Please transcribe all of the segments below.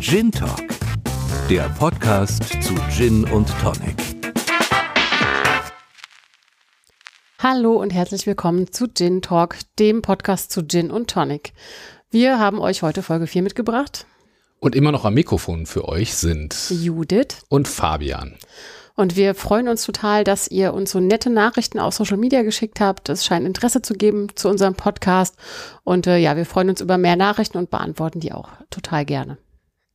Gin Talk, der Podcast zu Gin und Tonic. Hallo und herzlich willkommen zu Gin Talk, dem Podcast zu Gin und Tonic. Wir haben euch heute Folge 4 mitgebracht. Und immer noch am Mikrofon für euch sind Judith und Fabian. Und wir freuen uns total, dass ihr uns so nette Nachrichten auf Social Media geschickt habt. Es scheint Interesse zu geben zu unserem Podcast. Und äh, ja, wir freuen uns über mehr Nachrichten und beantworten die auch total gerne.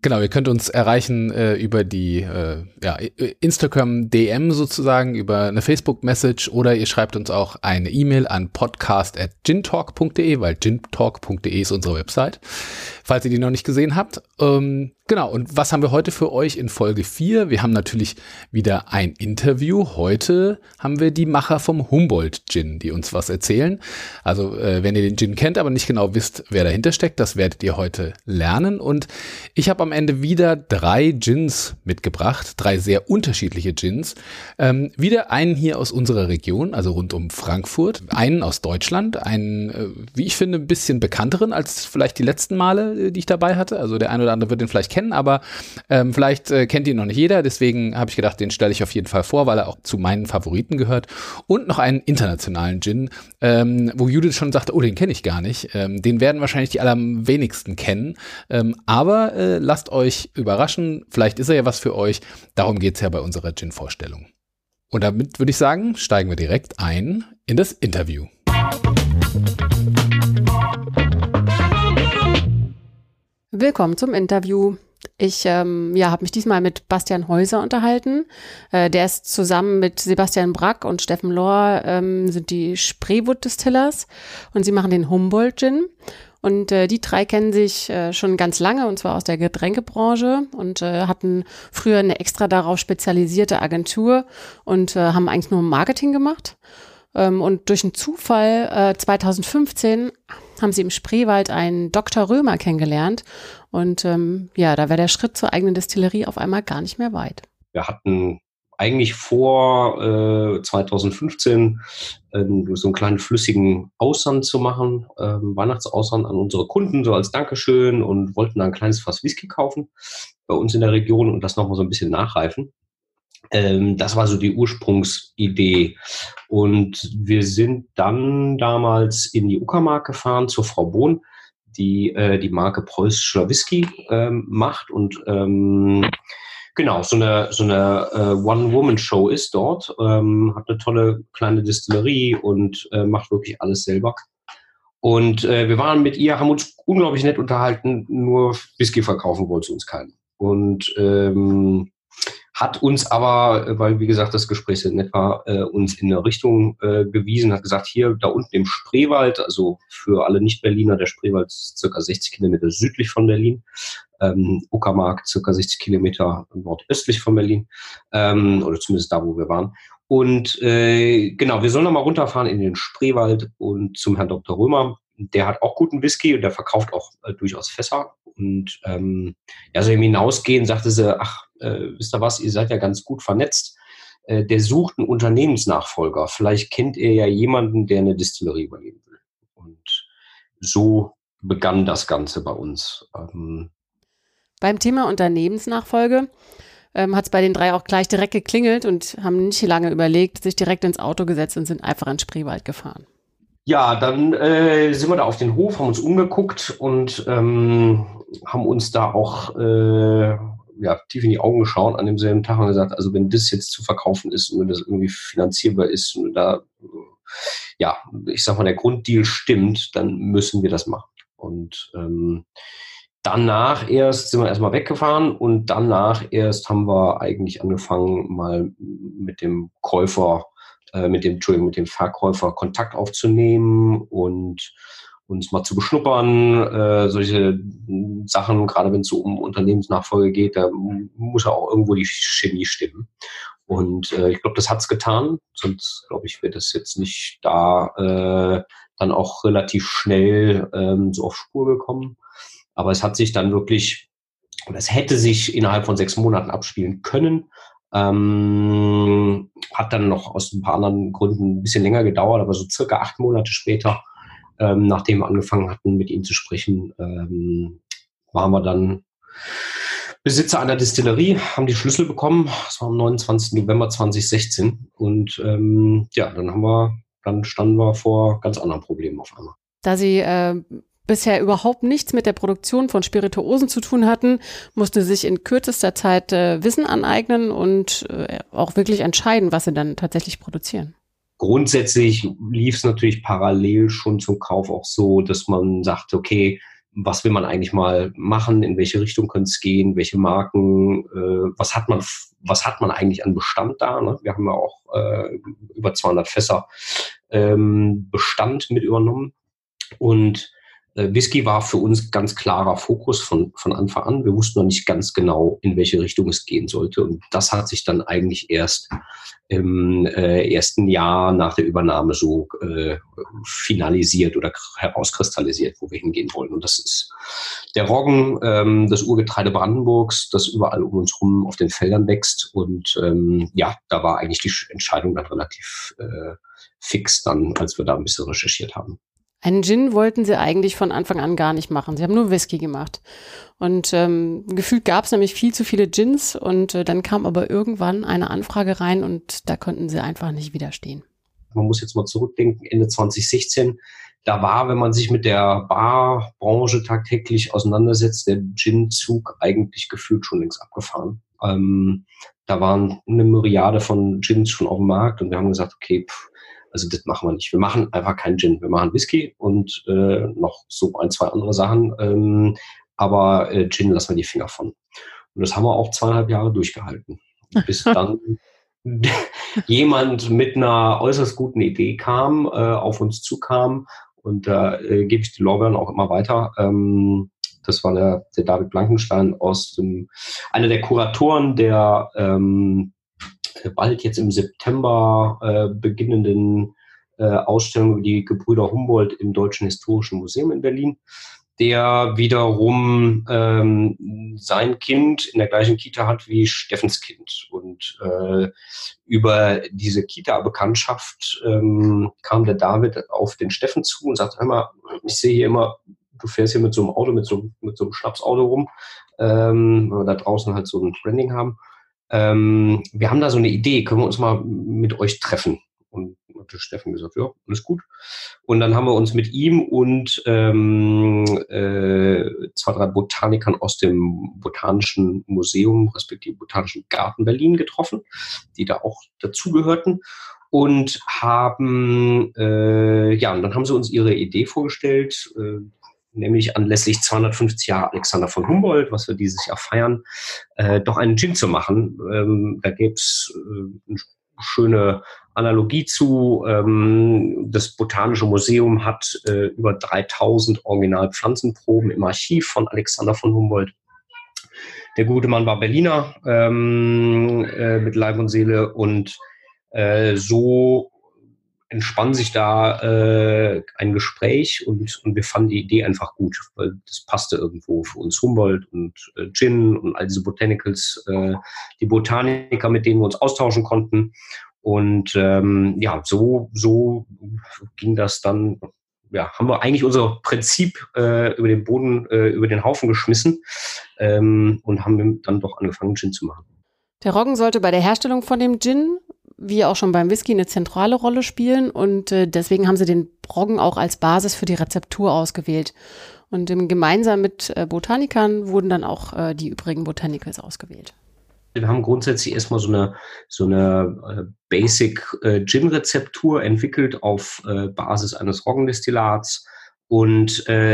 Genau, ihr könnt uns erreichen äh, über die äh, ja, Instagram DM sozusagen, über eine Facebook-Message oder ihr schreibt uns auch eine E-Mail an podcast.gintalk.de, weil gintalk.de ist unsere Website, falls ihr die noch nicht gesehen habt. Ähm, Genau, und was haben wir heute für euch in Folge 4? Wir haben natürlich wieder ein Interview. Heute haben wir die Macher vom Humboldt Gin, die uns was erzählen. Also, äh, wenn ihr den Gin kennt, aber nicht genau wisst, wer dahinter steckt, das werdet ihr heute lernen. Und ich habe am Ende wieder drei Gins mitgebracht, drei sehr unterschiedliche Gins. Ähm, wieder einen hier aus unserer Region, also rund um Frankfurt, einen aus Deutschland, einen, äh, wie ich finde, ein bisschen bekannteren als vielleicht die letzten Male, äh, die ich dabei hatte. Also der eine oder andere wird den vielleicht kennen, aber ähm, vielleicht äh, kennt ihn noch nicht jeder. Deswegen habe ich gedacht, den stelle ich auf jeden Fall vor, weil er auch zu meinen Favoriten gehört. Und noch einen internationalen Gin, ähm, wo Judith schon sagte, oh, den kenne ich gar nicht. Ähm, den werden wahrscheinlich die allerwenigsten kennen. Ähm, aber äh, lasst euch überraschen, vielleicht ist er ja was für euch. Darum geht es ja bei unserer Gin-Vorstellung. Und damit würde ich sagen, steigen wir direkt ein in das Interview. Willkommen zum Interview. Ich ähm, ja, habe mich diesmal mit Bastian Häuser unterhalten. Äh, der ist zusammen mit Sebastian Brack und Steffen Lohr ähm, sind die Spreewood Distillers und sie machen den Humboldt Gin. Und äh, die drei kennen sich äh, schon ganz lange und zwar aus der Getränkebranche und äh, hatten früher eine extra darauf spezialisierte Agentur und äh, haben eigentlich nur Marketing gemacht. Ähm, und durch einen Zufall äh, 2015 haben sie im Spreewald einen Dr. Römer kennengelernt. Und ähm, ja, da wäre der Schritt zur eigenen Destillerie auf einmal gar nicht mehr weit. Wir hatten eigentlich vor äh, 2015 äh, so einen kleinen flüssigen Aussand zu machen, äh, Weihnachtsaussand an unsere Kunden, so als Dankeschön und wollten da ein kleines Fass Whisky kaufen bei uns in der Region und das nochmal so ein bisschen nachreifen. Ähm, das war so die Ursprungsidee. Und wir sind dann damals in die Uckermark gefahren zur Frau Bohn, die äh, die Marke Preußischer Whisky ähm, macht und ähm, genau so eine so eine äh, One-Woman-Show ist dort, ähm, hat eine tolle kleine Distillerie und äh, macht wirklich alles selber. Und äh, wir waren mit ihr, haben uns unglaublich nett unterhalten, nur Whisky verkaufen wollte sie uns keinen. Und ähm, hat uns aber, weil wie gesagt das Gespräch sehr nett war, äh, uns in eine Richtung äh, gewiesen, hat gesagt, hier da unten im Spreewald, also für alle Nicht-Berliner, der Spreewald ist circa 60 Kilometer südlich von Berlin, ähm, Uckermark circa 60 Kilometer nordöstlich von Berlin, ähm, oder zumindest da, wo wir waren. Und äh, genau, wir sollen nochmal runterfahren in den Spreewald und zum Herrn Dr. Römer. Der hat auch guten Whisky und der verkauft auch äh, durchaus Fässer. Und ähm, ja, so im Hinausgehen sagte sie, ach, äh, wisst ihr was, ihr seid ja ganz gut vernetzt. Äh, der sucht einen Unternehmensnachfolger. Vielleicht kennt ihr ja jemanden, der eine Distillerie übernehmen will. Und so begann das Ganze bei uns. Ähm, Beim Thema Unternehmensnachfolge ähm, hat es bei den drei auch gleich direkt geklingelt und haben nicht lange überlegt, sich direkt ins Auto gesetzt und sind einfach in Spreewald gefahren. Ja, dann äh, sind wir da auf den Hof, haben uns umgeguckt und ähm, haben uns da auch äh, ja, tief in die Augen geschaut an demselben Tag und gesagt, also wenn das jetzt zu verkaufen ist und wenn das irgendwie finanzierbar ist und da, ja, ich sag mal, der Grunddeal stimmt, dann müssen wir das machen. Und ähm, danach erst sind wir erstmal weggefahren und danach erst haben wir eigentlich angefangen, mal mit dem Käufer, äh, mit dem, Entschuldigung, mit dem Verkäufer Kontakt aufzunehmen und uns mal zu beschnuppern, äh, solche Sachen, gerade wenn es so um Unternehmensnachfolge geht, da muss ja auch irgendwo die Chemie stimmen. Und äh, ich glaube, das hat's getan, sonst glaube ich, wäre das jetzt nicht da äh, dann auch relativ schnell ähm, so auf Spur gekommen. Aber es hat sich dann wirklich, oder es hätte sich innerhalb von sechs Monaten abspielen können. Ähm, hat dann noch aus ein paar anderen Gründen ein bisschen länger gedauert, aber so circa acht Monate später ähm, nachdem wir angefangen hatten, mit ihm zu sprechen, ähm, waren wir dann Besitzer einer Distillerie, haben die Schlüssel bekommen. Das war am 29. November 2016. Und ähm, ja, dann haben wir, dann standen wir vor ganz anderen Problemen auf einmal. Da Sie äh, bisher überhaupt nichts mit der Produktion von Spirituosen zu tun hatten, musste sich in kürzester Zeit äh, Wissen aneignen und äh, auch wirklich entscheiden, was sie dann tatsächlich produzieren. Grundsätzlich lief es natürlich parallel schon zum Kauf auch so, dass man sagte, okay, was will man eigentlich mal machen, in welche Richtung könnte es gehen, welche Marken, äh, was hat man, was hat man eigentlich an Bestand da? Ne? Wir haben ja auch äh, über 200 Fässer ähm, Bestand mit übernommen und Whisky war für uns ganz klarer Fokus von, von Anfang an. Wir wussten noch nicht ganz genau, in welche Richtung es gehen sollte. Und das hat sich dann eigentlich erst im äh, ersten Jahr nach der Übernahme so äh, finalisiert oder herauskristallisiert, wo wir hingehen wollen. Und das ist der Roggen, ähm, das Urgetreide Brandenburgs, das überall um uns rum auf den Feldern wächst. Und ähm, ja, da war eigentlich die Entscheidung dann relativ äh, fix dann, als wir da ein bisschen recherchiert haben. Einen Gin wollten sie eigentlich von Anfang an gar nicht machen. Sie haben nur Whisky gemacht. Und ähm, gefühlt gab es nämlich viel zu viele Gins und äh, dann kam aber irgendwann eine Anfrage rein und da konnten sie einfach nicht widerstehen. Man muss jetzt mal zurückdenken, Ende 2016, da war, wenn man sich mit der Barbranche tagtäglich auseinandersetzt, der Gin-Zug eigentlich gefühlt schon längst abgefahren. Ähm, da waren eine Myriade von Gins schon auf dem Markt und wir haben gesagt, okay, pff, also das machen wir nicht. Wir machen einfach keinen Gin. Wir machen Whisky und äh, noch so ein, zwei andere Sachen. Ähm, aber äh, Gin lassen wir die Finger von. Und das haben wir auch zweieinhalb Jahre durchgehalten. Bis dann jemand mit einer äußerst guten Idee kam, äh, auf uns zukam. Und da äh, gebe ich die Lorbeeren auch immer weiter. Ähm, das war der, der David Blankenstein aus dem, einer der Kuratoren der ähm, bald jetzt im September äh, beginnenden äh, Ausstellung über die Gebrüder Humboldt im Deutschen Historischen Museum in Berlin, der wiederum ähm, sein Kind in der gleichen Kita hat wie Steffens Kind. Und äh, über diese Kita-Bekanntschaft ähm, kam der David auf den Steffen zu und sagte, hör mal, ich sehe hier immer, du fährst hier mit so einem Auto, mit so, mit so einem Schnapsauto rum, ähm, weil wir da draußen halt so ein Branding haben ähm, wir haben da so eine Idee, können wir uns mal mit euch treffen? Und hat Steffen gesagt, ja, alles gut. Und dann haben wir uns mit ihm und ähm, äh, zwei, drei Botanikern aus dem Botanischen Museum, respektive Botanischen Garten Berlin getroffen, die da auch dazugehörten und haben, äh, ja, und dann haben sie uns ihre Idee vorgestellt. Äh, nämlich anlässlich 250 Jahre Alexander von Humboldt, was wir dieses Jahr feiern, äh, doch einen Gin zu machen. Ähm, da gäbe es äh, eine schöne Analogie zu. Ähm, das Botanische Museum hat äh, über 3000 Originalpflanzenproben im Archiv von Alexander von Humboldt. Der gute Mann war Berliner ähm, äh, mit Leib und Seele und äh, so entspann sich da äh, ein Gespräch und, und wir fanden die Idee einfach gut, weil das passte irgendwo für uns Humboldt und äh, Gin und all diese Botanicals, äh, die Botaniker, mit denen wir uns austauschen konnten. Und ähm, ja, so, so ging das dann. Ja, haben wir eigentlich unser Prinzip äh, über den Boden, äh, über den Haufen geschmissen ähm, und haben dann doch angefangen, Gin zu machen. Der Roggen sollte bei der Herstellung von dem Gin wie auch schon beim Whisky eine zentrale Rolle spielen und äh, deswegen haben sie den Roggen auch als Basis für die Rezeptur ausgewählt. Und gemeinsam mit äh, Botanikern wurden dann auch äh, die übrigen Botanicals ausgewählt. Wir haben grundsätzlich erstmal so eine, so eine Basic Gin-Rezeptur entwickelt auf Basis eines Roggendestillats und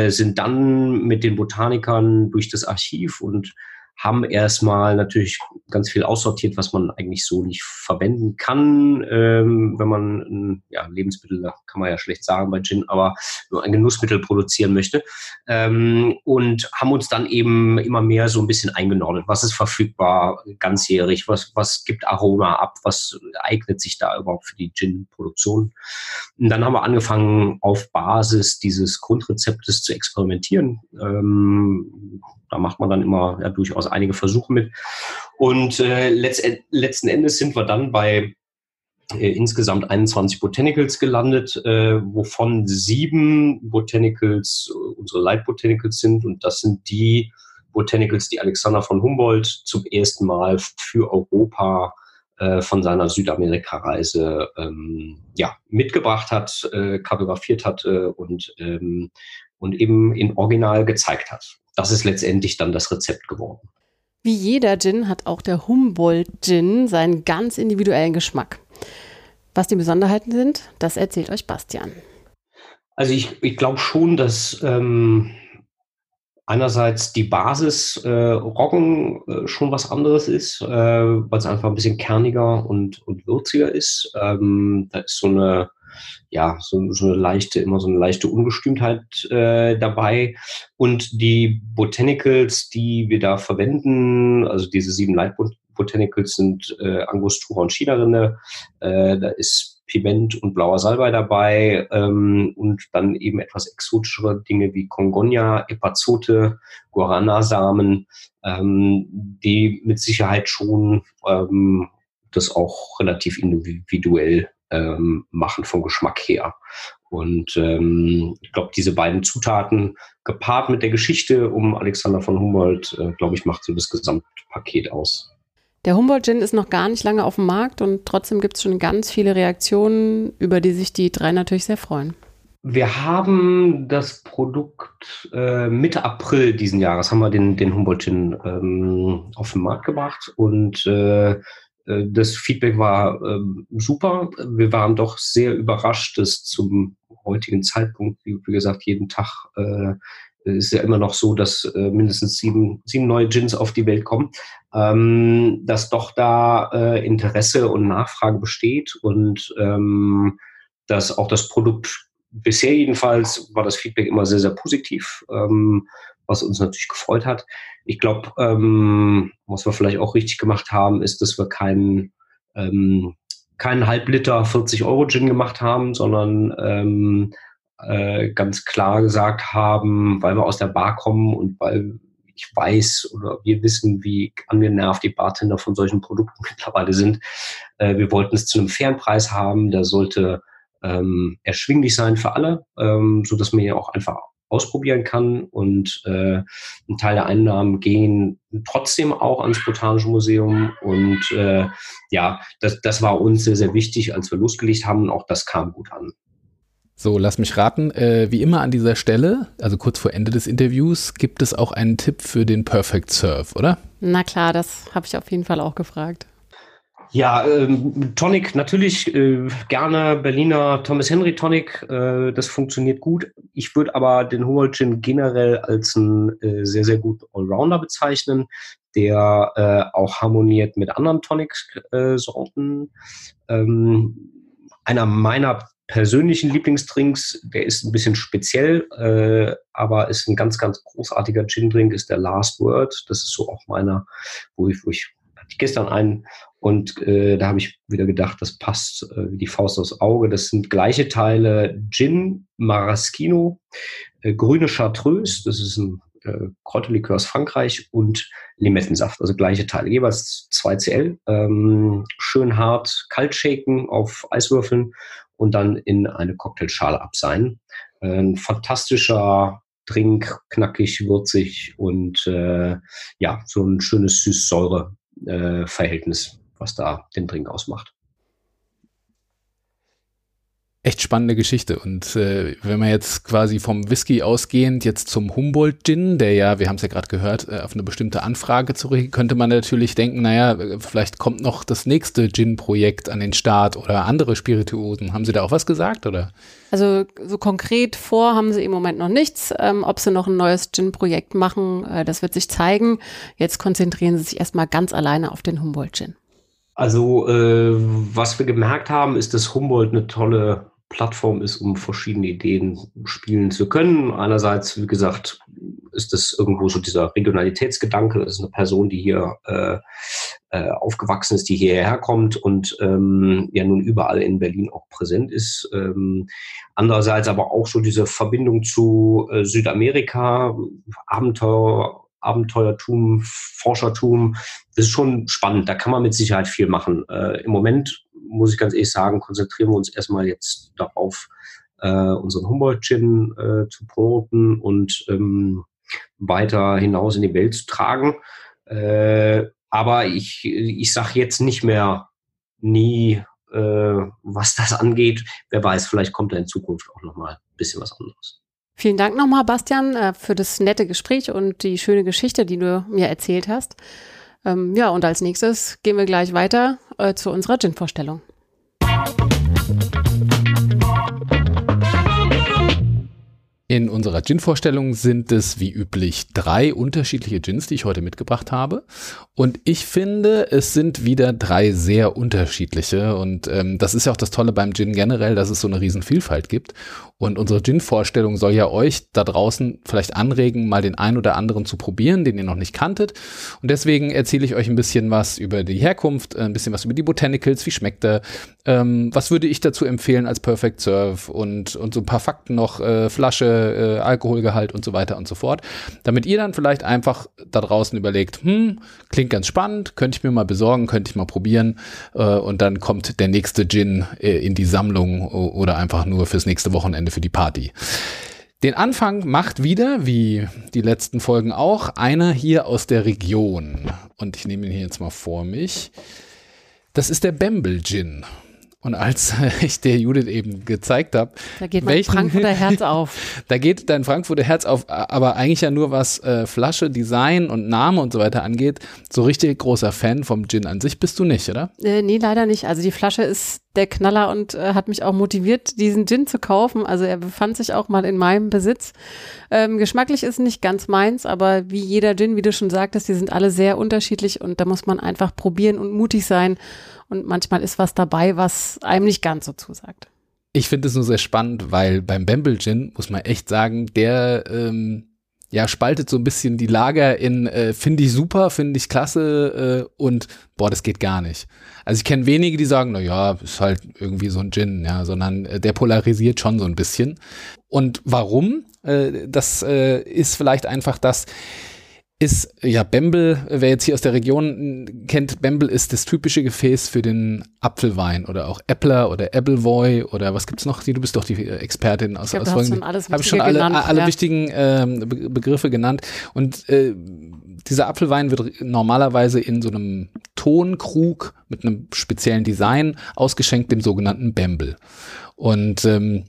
sind dann mit den Botanikern durch das Archiv und haben erstmal natürlich ganz viel aussortiert, was man eigentlich so nicht verwenden kann, ähm, wenn man ja, Lebensmittel, kann man ja schlecht sagen bei Gin, aber nur ein Genussmittel produzieren möchte. Ähm, und haben uns dann eben immer mehr so ein bisschen eingenordet. Was ist verfügbar ganzjährig? Was, was gibt Aroma ab? Was eignet sich da überhaupt für die Gin-Produktion? Und dann haben wir angefangen, auf Basis dieses Grundrezeptes zu experimentieren. Ähm, da macht man dann immer ja, durchaus einige Versuche mit. Und äh, letzten Endes sind wir dann bei äh, insgesamt 21 Botanicals gelandet, äh, wovon sieben Botanicals äh, unsere Light Botanicals sind. Und das sind die Botanicals, die Alexander von Humboldt zum ersten Mal für Europa äh, von seiner Südamerika-Reise ähm, ja, mitgebracht hat, äh, kartografiert hatte und, ähm, und eben in Original gezeigt hat. Das ist letztendlich dann das Rezept geworden. Wie jeder Gin hat auch der Humboldt-Gin seinen ganz individuellen Geschmack. Was die Besonderheiten sind, das erzählt euch Bastian. Also ich, ich glaube schon, dass ähm, einerseits die Basis äh, Roggen äh, schon was anderes ist, äh, weil es einfach ein bisschen kerniger und, und würziger ist. Ähm, da ist so eine ja, so, so eine leichte, immer so eine leichte Ungestümtheit äh, dabei. Und die Botanicals, die wir da verwenden, also diese sieben Light Botanicals sind äh, Angostura und China-Rinde. Äh, da ist Piment und blauer Salbei dabei ähm, und dann eben etwas exotischere Dinge wie Congonia, Epazote, Guarana-Samen, ähm, die mit Sicherheit schon ähm, das auch relativ individuell ähm, machen vom Geschmack her. Und ähm, ich glaube, diese beiden Zutaten gepaart mit der Geschichte um Alexander von Humboldt, äh, glaube ich, macht so das Gesamtpaket aus. Der Humboldt Gin ist noch gar nicht lange auf dem Markt und trotzdem gibt es schon ganz viele Reaktionen, über die sich die drei natürlich sehr freuen. Wir haben das Produkt äh, Mitte April diesen Jahres haben wir den, den Humboldt Gin ähm, auf den Markt gebracht und äh, das Feedback war äh, super. Wir waren doch sehr überrascht, dass zum heutigen Zeitpunkt, wie, wie gesagt, jeden Tag äh, ist ja immer noch so, dass äh, mindestens sieben, sieben neue Gins auf die Welt kommen, ähm, dass doch da äh, Interesse und Nachfrage besteht und ähm, dass auch das Produkt bisher jedenfalls war das Feedback immer sehr, sehr positiv. Ähm, was uns natürlich gefreut hat. Ich glaube, ähm, was wir vielleicht auch richtig gemacht haben, ist, dass wir keinen ähm, keinen Halbliter 40 Euro Gin gemacht haben, sondern ähm, äh, ganz klar gesagt haben, weil wir aus der Bar kommen und weil ich weiß oder wir wissen, wie angenervt die Bartender von solchen Produkten mittlerweile sind. Äh, wir wollten es zu einem fairen Preis haben. Der sollte ähm, erschwinglich sein für alle, ähm, so dass man ja auch einfach ausprobieren kann und äh, ein Teil der Einnahmen gehen trotzdem auch ans Botanische Museum und äh, ja, das, das war uns sehr, sehr wichtig, als wir losgelegt haben und auch das kam gut an. So, lass mich raten. Äh, wie immer an dieser Stelle, also kurz vor Ende des Interviews, gibt es auch einen Tipp für den Perfect Serve, oder? Na klar, das habe ich auf jeden Fall auch gefragt. Ja, ähm, Tonic natürlich äh, gerne Berliner Thomas Henry Tonic. Äh, das funktioniert gut. Ich würde aber den Humboldt Gin generell als einen äh, sehr, sehr guten Allrounder bezeichnen, der äh, auch harmoniert mit anderen Tonic-Sorten. Ähm, einer meiner persönlichen Lieblingsdrinks, der ist ein bisschen speziell, äh, aber ist ein ganz, ganz großartiger Gin-Drink, ist der Last Word. Das ist so auch meiner, wo ich, wo ich gestern einen und äh, da habe ich wieder gedacht, das passt äh, wie die Faust aufs Auge. Das sind gleiche Teile Gin, Maraschino, äh, grüne Chartreuse, das ist ein äh, Kräuterlikör aus Frankreich und Limettensaft, also gleiche Teile, jeweils 2 Cl. Ähm, schön hart kalt shaken auf Eiswürfeln und dann in eine Cocktailschale abseihen. Ein fantastischer Drink, knackig, würzig und äh, ja, so ein schönes Süß-Säure-Verhältnis was da den Drink ausmacht. Echt spannende Geschichte. Und äh, wenn man jetzt quasi vom Whisky ausgehend jetzt zum Humboldt Gin, der ja, wir haben es ja gerade gehört, äh, auf eine bestimmte Anfrage zurück, könnte man natürlich denken, naja, vielleicht kommt noch das nächste Gin-Projekt an den Start oder andere Spirituosen. Haben Sie da auch was gesagt, oder? Also so konkret vor haben Sie im Moment noch nichts. Ähm, ob Sie noch ein neues Gin-Projekt machen, äh, das wird sich zeigen. Jetzt konzentrieren Sie sich erstmal ganz alleine auf den Humboldt Gin. Also, äh, was wir gemerkt haben, ist, dass Humboldt eine tolle Plattform ist, um verschiedene Ideen spielen zu können. Einerseits, wie gesagt, ist das irgendwo so dieser Regionalitätsgedanke. Das ist eine Person, die hier äh, äh, aufgewachsen ist, die hierher kommt und ähm, ja nun überall in Berlin auch präsent ist. Ähm, andererseits aber auch so diese Verbindung zu äh, Südamerika, Abenteuer, Abenteuertum, Forschertum. Das ist schon spannend. Da kann man mit Sicherheit viel machen. Äh, Im Moment, muss ich ganz ehrlich sagen, konzentrieren wir uns erstmal jetzt darauf, äh, unseren Humboldt-Gin äh, zu promoten und ähm, weiter hinaus in die Welt zu tragen. Äh, aber ich, ich sage jetzt nicht mehr nie, äh, was das angeht. Wer weiß, vielleicht kommt da in Zukunft auch nochmal ein bisschen was anderes. Vielen Dank nochmal, Bastian, äh, für das nette Gespräch und die schöne Geschichte, die du mir erzählt hast. Ähm, ja, und als nächstes gehen wir gleich weiter äh, zu unserer Gin-Vorstellung. In unserer Gin-Vorstellung sind es wie üblich drei unterschiedliche Gins, die ich heute mitgebracht habe. Und ich finde, es sind wieder drei sehr unterschiedliche. Und ähm, das ist ja auch das Tolle beim Gin generell, dass es so eine riesen Vielfalt gibt. Und unsere Gin-Vorstellung soll ja euch da draußen vielleicht anregen, mal den ein oder anderen zu probieren, den ihr noch nicht kanntet. Und deswegen erzähle ich euch ein bisschen was über die Herkunft, ein bisschen was über die Botanicals, wie schmeckt er, ähm, was würde ich dazu empfehlen als Perfect Serve und, und so ein paar Fakten noch, äh, Flasche, äh, Alkoholgehalt und so weiter und so fort. Damit ihr dann vielleicht einfach da draußen überlegt, hm, klingt ganz spannend, könnte ich mir mal besorgen, könnte ich mal probieren äh, und dann kommt der nächste Gin äh, in die Sammlung oder einfach nur fürs nächste Wochenende für die Party. Den Anfang macht wieder, wie die letzten Folgen auch, einer hier aus der Region. Und ich nehme ihn hier jetzt mal vor mich. Das ist der Bamble Gin. Und als ich der Judith eben gezeigt habe, da geht mein welchen, Frankfurter Herz auf. da geht dein Frankfurter Herz auf, aber eigentlich ja nur was äh, Flasche, Design und Name und so weiter angeht. So richtig großer Fan vom Gin an sich bist du nicht, oder? Äh, nee, leider nicht. Also die Flasche ist der Knaller und äh, hat mich auch motiviert, diesen Gin zu kaufen. Also er befand sich auch mal in meinem Besitz. Ähm, geschmacklich ist nicht ganz meins, aber wie jeder Gin, wie du schon sagtest, die sind alle sehr unterschiedlich und da muss man einfach probieren und mutig sein und manchmal ist was dabei, was einem nicht ganz so zusagt. Ich finde es nur sehr spannend, weil beim Bamble Gin muss man echt sagen, der ähm, ja spaltet so ein bisschen die Lager in äh, finde ich super, finde ich klasse äh, und boah, das geht gar nicht. Also ich kenne wenige, die sagen, na ja, ist halt irgendwie so ein Gin, ja, sondern äh, der polarisiert schon so ein bisschen. Und warum? Äh, das äh, ist vielleicht einfach das, ist, ja, Bembel, wer jetzt hier aus der Region kennt, Bembel ist das typische Gefäß für den Apfelwein oder auch Äppler oder Appleboy oder was gibt's noch? Du bist doch die Expertin aus, ich glaub, aus schon alles Habe ich schon alle, genannt, alle ja. wichtigen ähm, Begriffe genannt. Und äh, dieser Apfelwein wird normalerweise in so einem Tonkrug mit einem speziellen Design ausgeschenkt, dem sogenannten Bembel. Und ähm,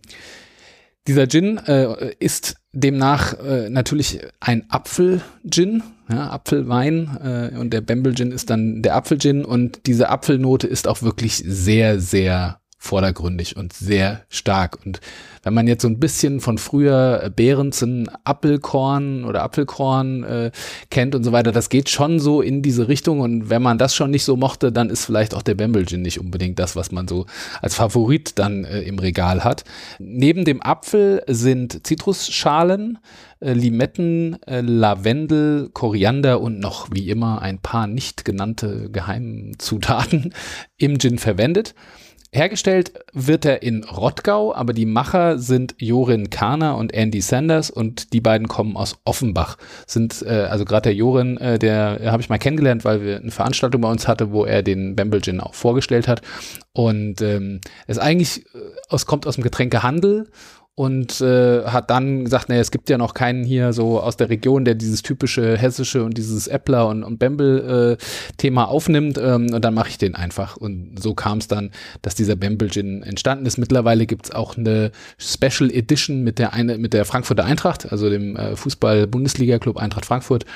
dieser Gin äh, ist demnach äh, natürlich ein Apfel-Gin, ja, Apfelwein äh, und der Bamble Gin ist dann der Apfel-Gin und diese Apfelnote ist auch wirklich sehr, sehr vordergründig und sehr stark. Und wenn man jetzt so ein bisschen von früher Behrensen Apfelkorn oder Apfelkorn äh, kennt und so weiter, das geht schon so in diese Richtung. Und wenn man das schon nicht so mochte, dann ist vielleicht auch der Bamble Gin nicht unbedingt das, was man so als Favorit dann äh, im Regal hat. Neben dem Apfel sind Zitrusschalen, äh, Limetten, äh, Lavendel, Koriander und noch wie immer ein paar nicht genannte Geheimzutaten im Gin verwendet. Hergestellt wird er in Rottgau, aber die Macher sind Jorin Kahner und Andy Sanders und die beiden kommen aus Offenbach. Sind äh, also gerade der Jorin, äh, der äh, habe ich mal kennengelernt, weil wir eine Veranstaltung bei uns hatte, wo er den Bamble Gin auch vorgestellt hat und ähm, es eigentlich äh, aus, kommt aus dem Getränkehandel und äh, hat dann gesagt, naja, es gibt ja noch keinen hier so aus der Region, der dieses typische hessische und dieses Äppler und, und Bembel-Thema äh, aufnimmt ähm, und dann mache ich den einfach. Und so kam es dann, dass dieser Bembel-Gin entstanden ist. Mittlerweile gibt's auch eine Special Edition mit der eine, mit der Frankfurter Eintracht, also dem äh, Fußball-Bundesliga-Club Eintracht Frankfurt.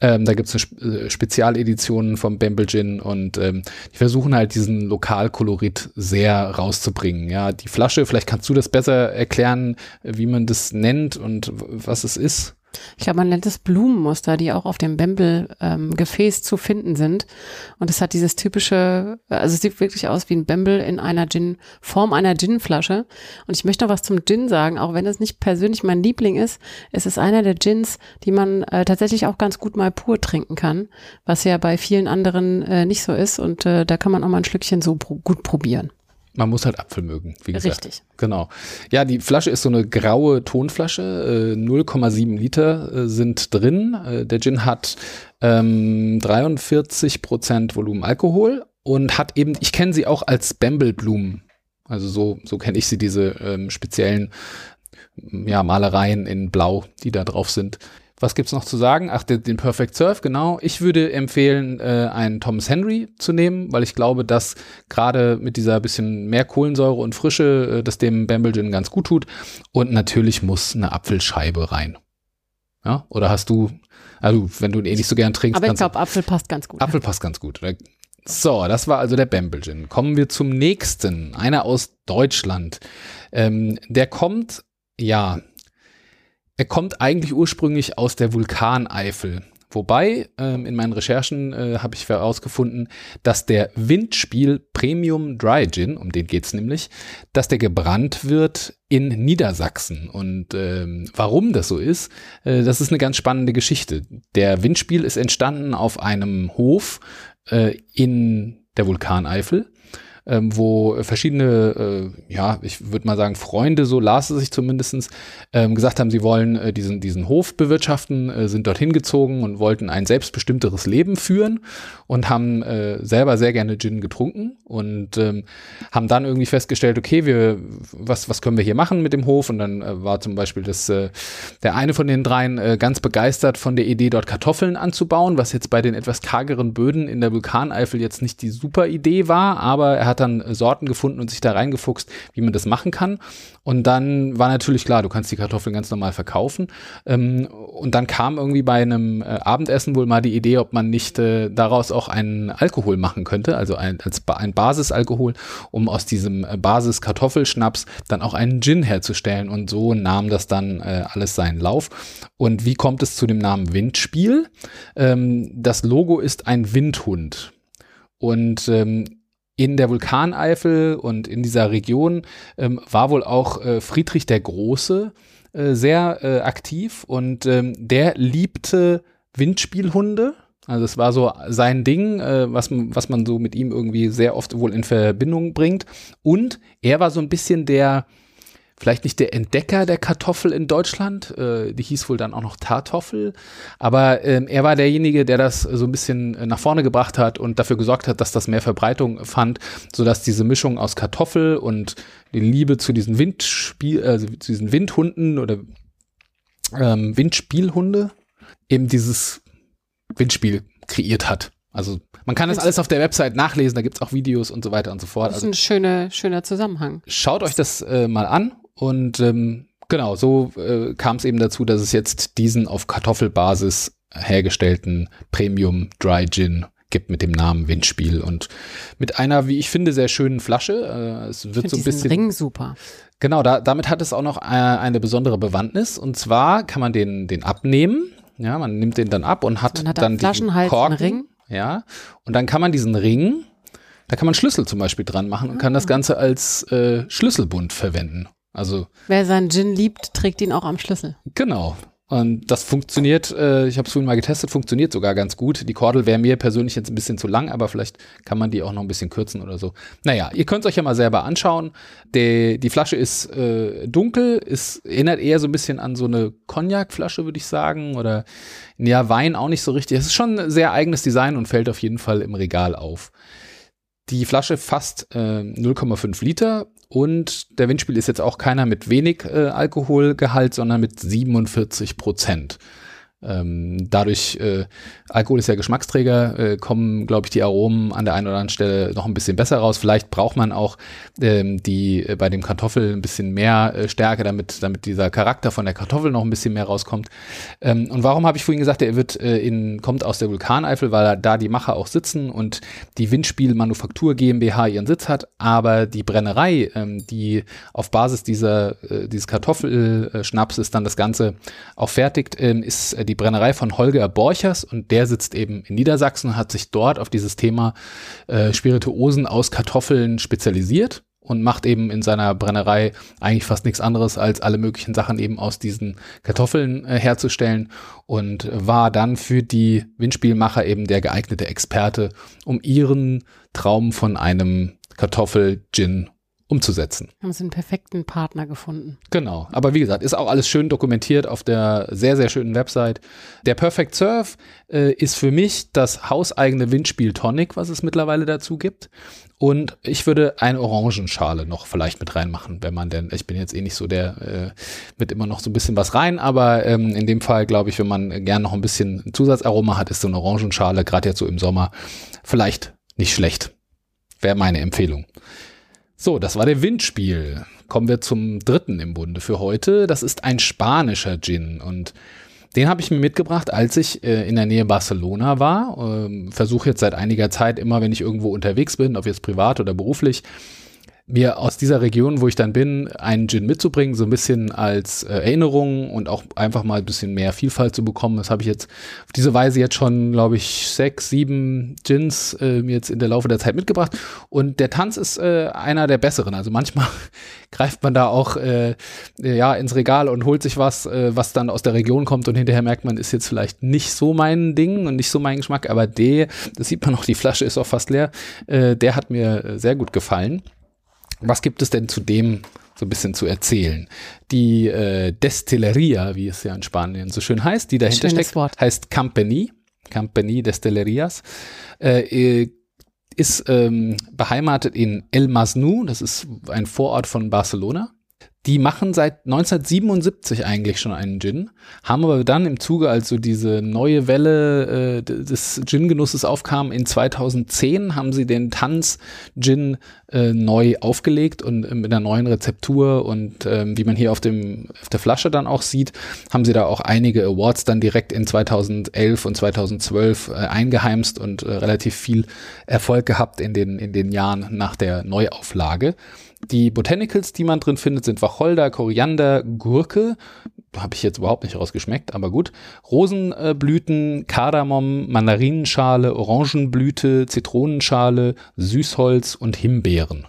Ähm, da gibt's eine Spe äh, Spezialedition vom Bembel Gin und ähm, die versuchen halt diesen Lokalkolorit sehr rauszubringen. Ja, die Flasche, vielleicht kannst du das besser erklären, wie man das nennt und was es ist? Ich glaube, man nennt es Blumenmuster, die auch auf dem Bembel-Gefäß ähm, zu finden sind. Und es hat dieses typische, also es sieht wirklich aus wie ein Bembel in einer Gin, Form einer Ginflasche. Und ich möchte noch was zum Gin sagen, auch wenn es nicht persönlich mein Liebling ist. Es ist einer der Gins, die man äh, tatsächlich auch ganz gut mal pur trinken kann, was ja bei vielen anderen äh, nicht so ist. Und äh, da kann man auch mal ein Schlückchen so pro gut probieren. Man muss halt Apfel mögen, wie gesagt. Richtig. Genau. Ja, die Flasche ist so eine graue Tonflasche. 0,7 äh, Liter äh, sind drin. Äh, der Gin hat ähm, 43 Prozent Volumen Alkohol und hat eben, ich kenne sie auch als Bamble-Blumen. Also so, so kenne ich sie, diese ähm, speziellen ja, Malereien in Blau, die da drauf sind. Was gibt's noch zu sagen? Ach, den, den Perfect Surf, genau. Ich würde empfehlen, äh, einen Thomas Henry zu nehmen, weil ich glaube, dass gerade mit dieser bisschen mehr Kohlensäure und Frische äh, das dem Bamble Gin ganz gut tut. Und natürlich muss eine Apfelscheibe rein. Ja, oder hast du, also wenn du ihn eh nicht so gern trinkst. Aber ich glaube, Apfel passt ganz gut. Apfel passt ganz gut. So, das war also der Bamble Gin. Kommen wir zum nächsten. Einer aus Deutschland. Ähm, der kommt, ja, er kommt eigentlich ursprünglich aus der Vulkaneifel. Wobei, ähm, in meinen Recherchen äh, habe ich herausgefunden, dass der Windspiel Premium Dry Gin, um den geht's nämlich, dass der gebrannt wird in Niedersachsen. Und ähm, warum das so ist, äh, das ist eine ganz spannende Geschichte. Der Windspiel ist entstanden auf einem Hof äh, in der Vulkaneifel ähm, wo verschiedene, äh, ja, ich würde mal sagen, Freunde, so las es sich zumindestens, ähm, gesagt haben, sie wollen äh, diesen, diesen Hof bewirtschaften, äh, sind dorthin gezogen und wollten ein selbstbestimmteres Leben führen und haben äh, selber sehr gerne Gin getrunken und ähm, haben dann irgendwie festgestellt, okay, wir, was, was können wir hier machen mit dem Hof? Und dann äh, war zum Beispiel das, äh, der eine von den dreien äh, ganz begeistert von der Idee, dort Kartoffeln anzubauen, was jetzt bei den etwas kargeren Böden in der Vulkaneifel jetzt nicht die super Idee war, aber er hat dann äh, Sorten gefunden und sich da reingefuchst, wie man das machen kann. Und dann war natürlich klar, du kannst die Kartoffeln ganz normal verkaufen. Ähm, und dann kam irgendwie bei einem äh, Abendessen wohl mal die Idee, ob man nicht äh, daraus auch einen Alkohol machen könnte, also ein, als ba ein Basisalkohol, um aus diesem äh, Basis-Kartoffelschnaps dann auch einen Gin herzustellen. Und so nahm das dann äh, alles seinen Lauf. Und wie kommt es zu dem Namen Windspiel? Ähm, das Logo ist ein Windhund. Und ähm, in der Vulkaneifel und in dieser Region ähm, war wohl auch äh, Friedrich der Große äh, sehr äh, aktiv und ähm, der liebte Windspielhunde. Also es war so sein Ding, äh, was, was man so mit ihm irgendwie sehr oft wohl in Verbindung bringt. Und er war so ein bisschen der, vielleicht nicht der Entdecker der Kartoffel in Deutschland, äh, die hieß wohl dann auch noch Tartoffel, aber ähm, er war derjenige, der das so ein bisschen äh, nach vorne gebracht hat und dafür gesorgt hat, dass das mehr Verbreitung fand, sodass diese Mischung aus Kartoffel und die Liebe zu diesen Windspiel, also zu diesen Windhunden oder ähm, Windspielhunde eben dieses Windspiel kreiert hat. Also man kann das alles auf der Website nachlesen, da gibt's auch Videos und so weiter und so fort. Das ist Also ein schöner, schöner Zusammenhang. schaut euch das äh, mal an und ähm, genau, so äh, kam es eben dazu, dass es jetzt diesen auf Kartoffelbasis hergestellten Premium Dry Gin gibt mit dem Namen Windspiel und mit einer, wie ich finde, sehr schönen Flasche. Äh, es Ich wird finde so ein bisschen Ring super. Genau, da, damit hat es auch noch äh, eine besondere Bewandtnis. Und zwar kann man den, den abnehmen. Ja, man nimmt den dann ab und hat Man hat dann diesen Flaschenhals Korken. Ring. Ja, und dann kann man diesen Ring, da kann man Schlüssel zum Beispiel dran machen und kann Ah. das Ganze als äh, Schlüsselbund verwenden. Also Wer seinen Gin liebt, trägt ihn auch am Schlüssel. Genau. Und das funktioniert, äh, ich habe es vorhin mal getestet, funktioniert sogar ganz gut. Die Kordel wäre mir persönlich jetzt ein bisschen zu lang, aber vielleicht kann man die auch noch ein bisschen kürzen oder so. Naja, ihr könnt es euch ja mal selber anschauen. Die, die Flasche ist äh, dunkel, ist, erinnert eher so ein bisschen an so eine Cognac-Flasche, würde ich sagen. Oder ja, Wein auch nicht so richtig. Es ist schon ein sehr eigenes Design und fällt auf jeden Fall im Regal auf. Die Flasche fasst äh, 0,5 Liter und der Windspiel ist jetzt auch keiner mit wenig äh, Alkoholgehalt, sondern mit 47 Prozent. Ähm, dadurch, äh, Alkohol ist ja Geschmacksträger, äh, kommen, glaube ich, die Aromen an der einen oder anderen Stelle noch ein bisschen besser raus. Vielleicht braucht man auch ähm, die äh, bei dem Kartoffel ein bisschen mehr äh, Stärke, damit, damit dieser Charakter von der Kartoffel noch ein bisschen mehr rauskommt. Ähm, und warum habe ich vorhin gesagt, er wird äh, in, kommt aus der Vulkaneifel, weil da die Macher auch sitzen und die Windspiel Manufaktur GmbH ihren Sitz hat, aber die Brennerei, ähm, die auf Basis dieser, äh, dieses Kartoffelschnapses dann das Ganze auch fertigt, ähm, ist äh, die Brennerei von Holger Borchers und der sitzt eben in Niedersachsen und hat sich dort auf dieses Thema äh, Spirituosen aus Kartoffeln spezialisiert und macht eben in seiner Brennerei eigentlich fast nichts anderes, als alle möglichen Sachen eben aus diesen Kartoffeln äh, herzustellen und war dann für die Windspielmacher eben der geeignete Experte, um ihren Traum von einem Kartoffel-Gin umzusetzen. Haben sie einen perfekten Partner gefunden. Genau. Aber wie gesagt, ist auch alles schön dokumentiert auf der sehr, sehr schönen Website. Der Perfect Surf äh, ist für mich das hauseigene Windspiel Tonic, was es mittlerweile dazu gibt. Und ich würde eine Orangenschale noch vielleicht mit reinmachen, wenn man denn, ich bin jetzt eh nicht so der, äh, mit immer noch so ein bisschen was rein, aber ähm, in dem Fall glaube ich, wenn man gern noch ein bisschen Zusatzaroma hat, ist so eine Orangenschale, gerade jetzt so im Sommer, vielleicht nicht schlecht. Wäre meine Empfehlung. So, das war der Windspiel. Kommen wir zum dritten im Bunde für heute. Das ist ein spanischer Gin und den habe ich mir mitgebracht, als ich äh, in der Nähe Barcelona war. Ähm, Versuche jetzt seit einiger Zeit immer, wenn ich irgendwo unterwegs bin, ob jetzt privat oder beruflich, mir aus dieser Region, wo ich dann bin, einen Gin mitzubringen, so ein bisschen als äh, Erinnerung und auch einfach mal ein bisschen mehr Vielfalt zu bekommen. Das habe ich jetzt auf diese Weise jetzt schon, glaube ich, sechs, sieben Gins äh, mir jetzt in der Laufe der Zeit mitgebracht. Und der Tanz ist äh, einer der besseren. Also manchmal greift man da auch äh, ja ins Regal und holt sich was, äh, was dann aus der Region kommt und hinterher merkt man, ist jetzt vielleicht nicht so mein Ding und nicht so mein Geschmack. Aber der, das sieht man auch, die Flasche ist auch fast leer. Äh, der hat mir sehr gut gefallen. Was gibt es denn zu dem so ein bisschen zu erzählen? Die äh, Destilleria, wie es ja in Spanien so schön heißt, die dahinter Schönes steckt, Wort. heißt Company, Company Destillerias, äh, ist ähm, beheimatet in El Masnou, das ist ein Vorort von Barcelona. Die machen seit 1977 eigentlich schon einen Gin, haben aber dann im Zuge, als so diese neue Welle äh, des Gin-Genusses aufkam, in 2010 haben sie den Tanz-Gin äh, neu aufgelegt und äh, mit einer neuen Rezeptur und ähm, wie man hier auf, dem, auf der Flasche dann auch sieht, haben sie da auch einige Awards dann direkt in 2011 und 2012 äh, eingeheimst und äh, relativ viel Erfolg gehabt in den, in den Jahren nach der Neuauflage. Die Botanicals, die man drin findet, sind Wacholder, Koriander, Gurke. Habe ich jetzt überhaupt nicht rausgeschmeckt, aber gut. Rosenblüten, Kardamom, Mandarinenschale, Orangenblüte, Zitronenschale, Süßholz und Himbeeren.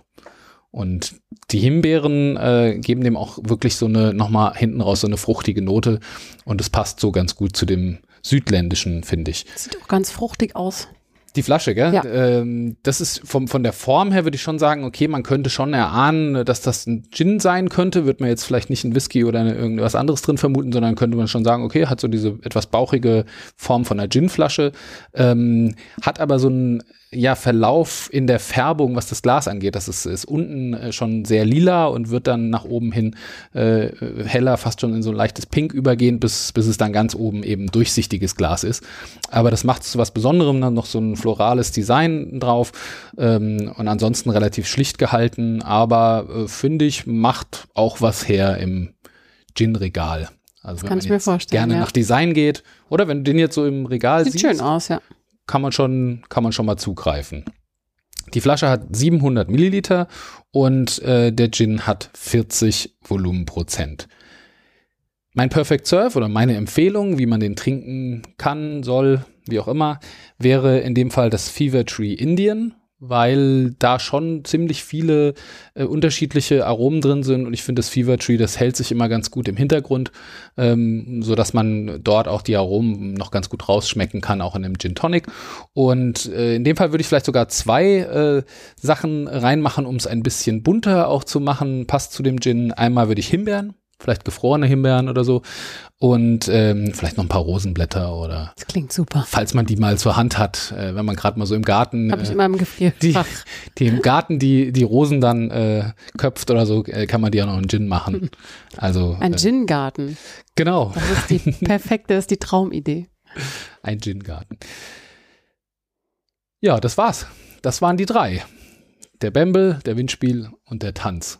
Und die Himbeeren äh, geben dem auch wirklich so eine, nochmal hinten raus so eine fruchtige Note. Und es passt so ganz gut zu dem Südländischen, finde ich. Sieht auch ganz fruchtig aus. Die Flasche, gell? Ja. Ähm, das ist vom, von der Form her würde ich schon sagen, okay, man könnte schon erahnen, dass das ein Gin sein könnte. Wird man jetzt vielleicht nicht ein Whisky oder eine, irgendwas anderes drin vermuten, sondern könnte man schon sagen, okay, hat so diese etwas bauchige Form von einer Ginflasche, ähm, hat aber so einen ja, Verlauf in der Färbung, was das Glas angeht. Das ist, ist unten äh, schon sehr lila und wird dann nach oben hin äh, heller, fast schon in so ein leichtes Pink übergehen, bis, bis es dann ganz oben eben durchsichtiges Glas ist. Aber das macht es zu was Besonderem, dann noch so ein florales Design drauf ähm, und ansonsten relativ schlicht gehalten, aber äh, finde ich, macht auch was her im Gin-Regal. Also Das wenn kann man ich mir vorstellen, gerne ja. nach Design geht oder wenn du den jetzt so im Regal Sieht siehst, schön aus, ja. Kann man schon, kann man schon mal zugreifen. Die Flasche hat 700 Milliliter und äh, der Gin hat 40 Volumenprozent. Mein Perfect Serve oder meine Empfehlung, wie man den trinken kann, soll, wie auch immer, wäre in dem Fall das Fever Tree Indian, weil da schon ziemlich viele äh, unterschiedliche Aromen drin sind und ich finde das Fever Tree, das hält sich immer ganz gut im Hintergrund, ähm, so dass man dort auch die Aromen noch ganz gut rausschmecken kann, auch in einem Gin Tonic. Und äh, in dem Fall würde ich vielleicht sogar zwei äh, Sachen reinmachen, um es ein bisschen bunter auch zu machen. Passt zu dem Gin. Einmal würde ich Himbeeren, vielleicht gefrorene Himbeeren oder so und ähm, vielleicht noch ein paar Rosenblätter oder Das klingt super. falls man die mal zur Hand hat, äh, wenn man gerade mal so im Garten Habe ich äh, immer im die, Gefrierfach. die im Garten die, die Rosen dann äh, köpft oder so, äh, kann man die auch noch in Gin machen. Also Ein äh, Gin-Garten. genau, Das ist die perfekte, das ist die Traumidee. ein Gin-Garten. Ja, das war's. Das waren die drei. Der Bembel, der Windspiel und der Tanz.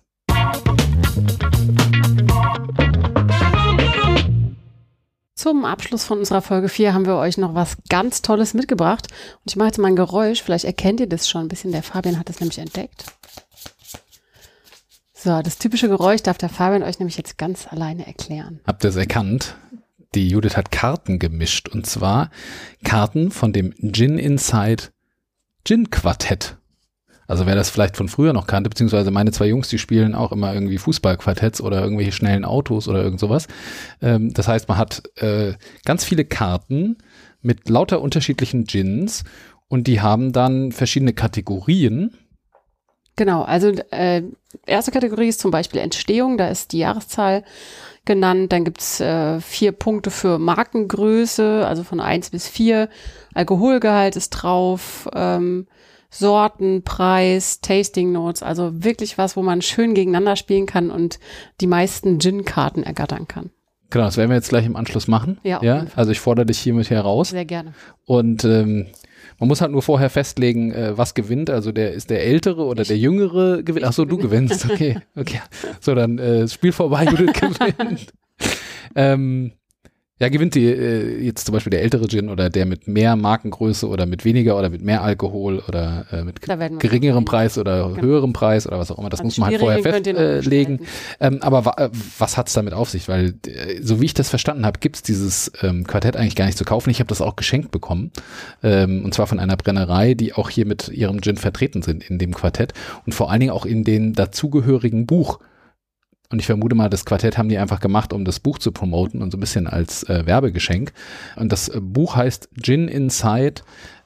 Zum Abschluss von unserer Folge 4 haben wir euch noch was ganz Tolles mitgebracht. Und ich mache jetzt mal ein Geräusch. Vielleicht erkennt ihr das schon ein bisschen. Der Fabian hat das nämlich entdeckt. So, das typische Geräusch darf der Fabian euch nämlich jetzt ganz alleine erklären. Habt ihr es erkannt? Die Judith hat Karten gemischt und zwar Karten von dem Gin Inside Gin Quartett. Also wer das vielleicht von früher noch kannte, beziehungsweise meine zwei Jungs, die spielen auch immer irgendwie Fußballquartetts oder irgendwelche schnellen Autos oder irgend sowas. Ähm, das heißt, man hat äh, ganz viele Karten mit lauter unterschiedlichen Gins und die haben dann verschiedene Kategorien. Genau, also äh, erste Kategorie ist zum Beispiel Entstehung, da ist die Jahreszahl genannt. Dann gibt's äh, vier Punkte für Markengröße, also von eins bis vier. Alkoholgehalt ist drauf, ähm, Sorten, Preis, Tasting Notes, also wirklich was, wo man schön gegeneinander spielen kann und die meisten Gin-Karten ergattern kann. Genau, das werden wir jetzt gleich im Anschluss machen. Ja, ja? Also ich fordere dich hiermit heraus. Sehr gerne. Und ähm, man muss halt nur vorher festlegen, äh, was gewinnt. Also der ist der Ältere oder der Jüngere gewinnt. Ach so, du gewinnst. Okay, okay. So, dann äh, Spiel vorbei, Judith gewinnt. ähm, ja, gewinnt die äh, jetzt zum Beispiel der ältere Gin oder der mit mehr Markengröße oder mit weniger oder mit mehr Alkohol oder äh, mit geringerem Preis oder Genau. höherem Preis oder was auch immer. Das An muss man halt vorher festlegen. Ähm, aber äh, was hat's damit auf sich? Weil, äh, so wie ich das verstanden habe, gibt's dieses ähm, Quartett eigentlich gar nicht zu kaufen. Ich habe das auch geschenkt bekommen. Ähm, und zwar von einer Brennerei, die auch hier mit ihrem Gin vertreten sind in dem Quartett. Und vor allen Dingen auch in den dazugehörigen Buch. Und ich vermute mal, das Quartett haben die einfach gemacht, um das Buch zu promoten und so ein bisschen als äh, Werbegeschenk. Und das äh, Buch heißt Gin Inside,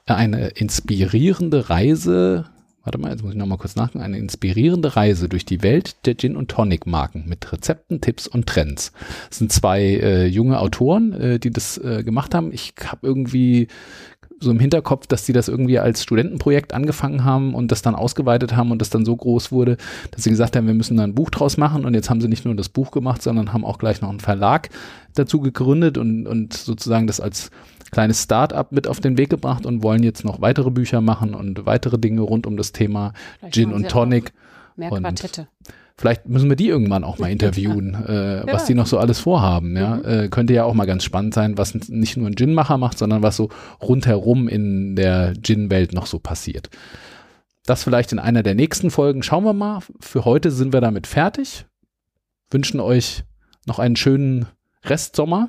äh, eine inspirierende Reise. Warte mal, jetzt muss ich noch mal kurz nachdenken. Eine inspirierende Reise durch die Welt der Gin- und Tonic-Marken mit Rezepten, Tipps und Trends. Das sind zwei äh, junge Autoren, äh, die das äh, gemacht haben. Ich habe irgendwie so im Hinterkopf, dass die das irgendwie als Studentenprojekt angefangen haben und das dann ausgeweitet haben und das dann so groß wurde, dass sie gesagt haben, wir müssen da ein Buch draus machen und jetzt haben sie nicht nur das Buch gemacht, sondern haben auch gleich noch einen Verlag dazu gegründet und, und sozusagen das als kleines Start-up mit auf den Weg gebracht und wollen jetzt noch weitere Bücher machen und weitere Dinge rund um das Thema Vielleicht Gin sie und Tonic. Mehr Und- Quartette. Vielleicht müssen wir die irgendwann auch mal interviewen, äh, was die noch so alles vorhaben. Ja? Äh, könnte ja auch mal ganz spannend sein, was nicht nur ein Gin-Macher macht, sondern was so rundherum in der Gin-Welt noch so passiert. Das vielleicht in einer der nächsten Folgen. Schauen wir mal. Für heute sind wir damit fertig. Wünschen euch noch einen schönen Restsommer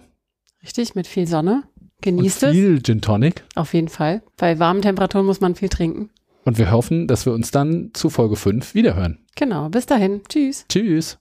Richtig, mit viel Sonne. Genießt es. viel Gin Tonic. Auf jeden Fall. Bei warmen Temperaturen muss man viel trinken. Und wir hoffen, dass wir uns dann zu Folge 5 wiederhören. Genau. Bis dahin. Tschüss. Tschüss.